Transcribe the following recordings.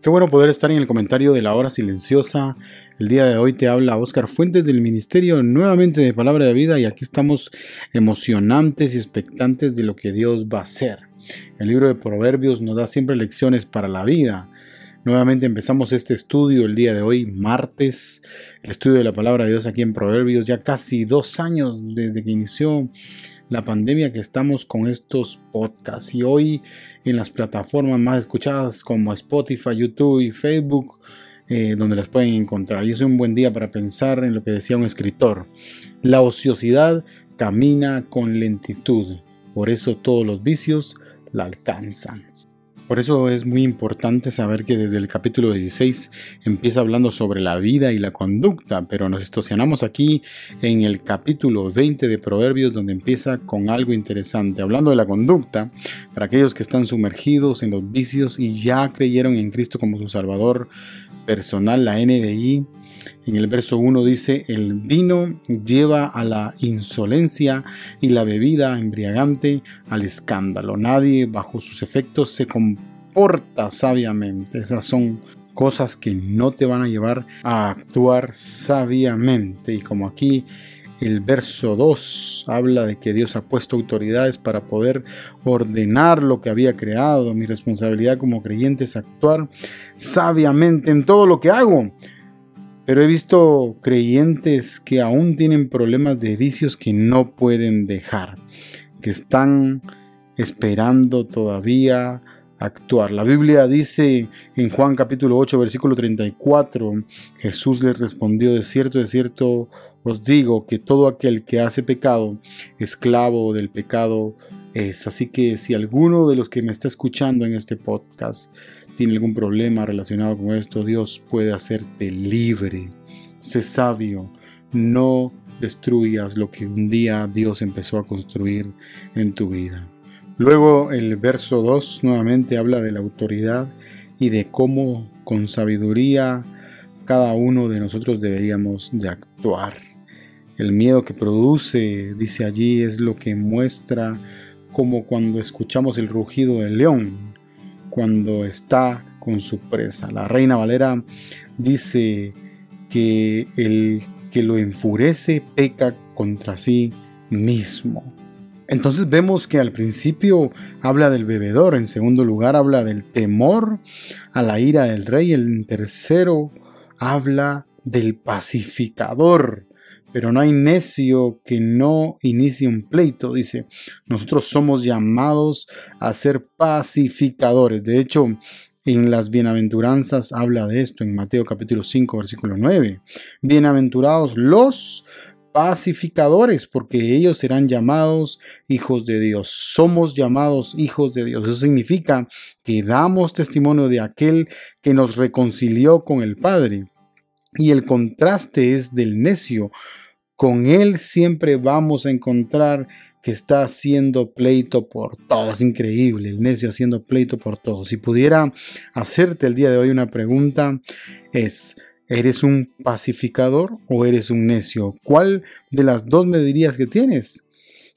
Qué bueno poder estar en el comentario de la hora silenciosa. El día de hoy te habla Oscar Fuentes del Ministerio nuevamente de Palabra de Vida y aquí estamos emocionantes y expectantes de lo que Dios va a hacer. El libro de Proverbios nos da siempre lecciones para la vida. Nuevamente empezamos este estudio el día de hoy, martes, el estudio de la palabra de Dios aquí en Proverbios, ya casi dos años desde que inició la pandemia que estamos con estos podcasts. Y hoy en las plataformas más escuchadas como Spotify, YouTube y Facebook, eh, donde las pueden encontrar. Y es un buen día para pensar en lo que decía un escritor. La ociosidad camina con lentitud, por eso todos los vicios la alcanzan. Por eso es muy importante saber que desde el capítulo 16 empieza hablando sobre la vida y la conducta, pero nos estacionamos aquí en el capítulo 20 de Proverbios donde empieza con algo interesante, hablando de la conducta, para aquellos que están sumergidos en los vicios y ya creyeron en Cristo como su Salvador personal, la NBI. En el verso 1 dice, el vino lleva a la insolencia y la bebida embriagante al escándalo. Nadie bajo sus efectos se comporta sabiamente. Esas son cosas que no te van a llevar a actuar sabiamente. Y como aquí el verso 2 habla de que Dios ha puesto autoridades para poder ordenar lo que había creado. Mi responsabilidad como creyente es actuar sabiamente en todo lo que hago. Pero he visto creyentes que aún tienen problemas de vicios que no pueden dejar, que están esperando todavía actuar. La Biblia dice en Juan capítulo 8 versículo 34, Jesús les respondió, de cierto, de cierto os digo que todo aquel que hace pecado, esclavo del pecado es. Así que si alguno de los que me está escuchando en este podcast tiene algún problema relacionado con esto, Dios puede hacerte libre. Sé sabio, no destruyas lo que un día Dios empezó a construir en tu vida. Luego el verso 2 nuevamente habla de la autoridad y de cómo con sabiduría cada uno de nosotros deberíamos de actuar. El miedo que produce, dice allí, es lo que muestra como cuando escuchamos el rugido del león, cuando está con su presa. La reina Valera dice que el que lo enfurece peca contra sí mismo. Entonces vemos que al principio habla del bebedor, en segundo lugar habla del temor a la ira del rey, en tercero habla del pacificador. Pero no hay necio que no inicie un pleito, dice. Nosotros somos llamados a ser pacificadores. De hecho, en las bienaventuranzas habla de esto en Mateo capítulo 5 versículo 9. Bienaventurados los pacificadores, porque ellos serán llamados hijos de Dios. Somos llamados hijos de Dios. Eso significa que damos testimonio de aquel que nos reconcilió con el Padre. Y el contraste es del necio. Con él siempre vamos a encontrar que está haciendo pleito por todos. Increíble, el necio haciendo pleito por todos. Si pudiera hacerte el día de hoy una pregunta, es, ¿Eres un pacificador o eres un necio? ¿Cuál de las dos me dirías que tienes?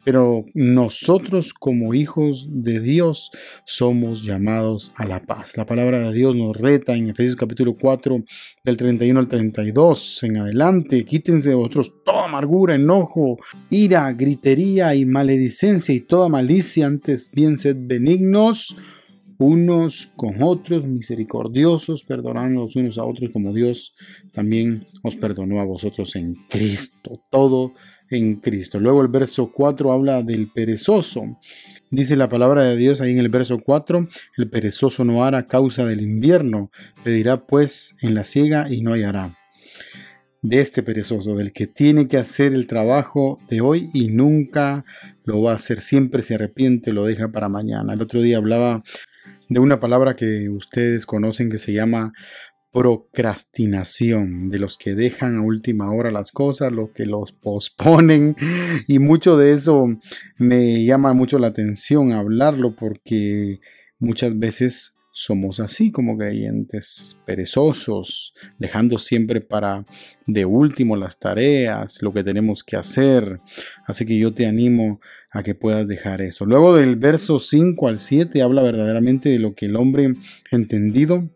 Pero nosotros como hijos de Dios somos llamados a la paz. La palabra de Dios nos reta en Efesios capítulo 4 del 31 al 32 en adelante. Quítense de vosotros toda amargura, enojo, ira, gritería y maledicencia y toda malicia. Antes bien sed benignos unos con otros, misericordiosos, perdonando los unos a otros como Dios también os perdonó a vosotros en Cristo. Todo en Cristo. Luego el verso 4 habla del perezoso. Dice la palabra de Dios ahí en el verso 4, el perezoso no hará causa del invierno, pedirá pues en la ciega y no hallará. De este perezoso, del que tiene que hacer el trabajo de hoy y nunca lo va a hacer, siempre se arrepiente, lo deja para mañana. El otro día hablaba de una palabra que ustedes conocen que se llama procrastinación, de los que dejan a última hora las cosas, los que los posponen y mucho de eso me llama mucho la atención hablarlo porque muchas veces somos así como creyentes, perezosos, dejando siempre para de último las tareas, lo que tenemos que hacer. Así que yo te animo a que puedas dejar eso. Luego del verso 5 al 7 habla verdaderamente de lo que el hombre entendido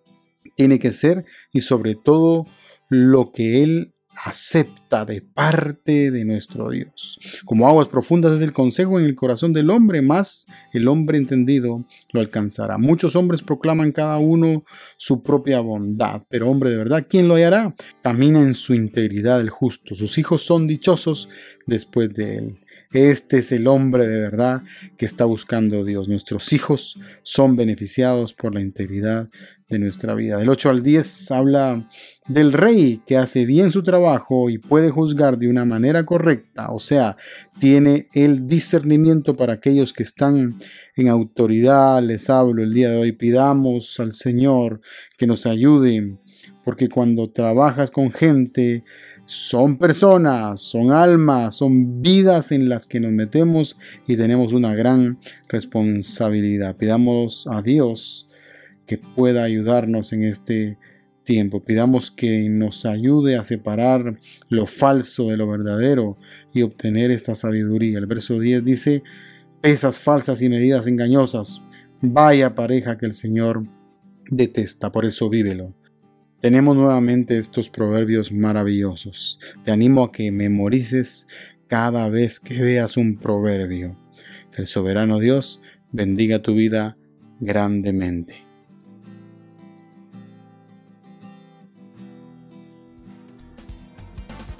tiene que ser y sobre todo lo que Él acepta de parte de nuestro Dios. Como aguas profundas es el consejo en el corazón del hombre, más el hombre entendido lo alcanzará. Muchos hombres proclaman cada uno su propia bondad, pero hombre de verdad, ¿quién lo hallará? Camina en su integridad el justo. Sus hijos son dichosos después de él. Este es el hombre de verdad que está buscando Dios. Nuestros hijos son beneficiados por la integridad de nuestra vida. Del 8 al 10 habla del rey que hace bien su trabajo y puede juzgar de una manera correcta, o sea, tiene el discernimiento para aquellos que están en autoridad. Les hablo el día de hoy, pidamos al Señor que nos ayude, porque cuando trabajas con gente, son personas, son almas, son vidas en las que nos metemos y tenemos una gran responsabilidad. Pidamos a Dios que pueda ayudarnos en este tiempo. Pidamos que nos ayude a separar lo falso de lo verdadero y obtener esta sabiduría. El verso 10 dice, pesas falsas y medidas engañosas. Vaya pareja que el Señor detesta, por eso vívelo. Tenemos nuevamente estos proverbios maravillosos. Te animo a que memorices cada vez que veas un proverbio. Que el soberano Dios bendiga tu vida grandemente.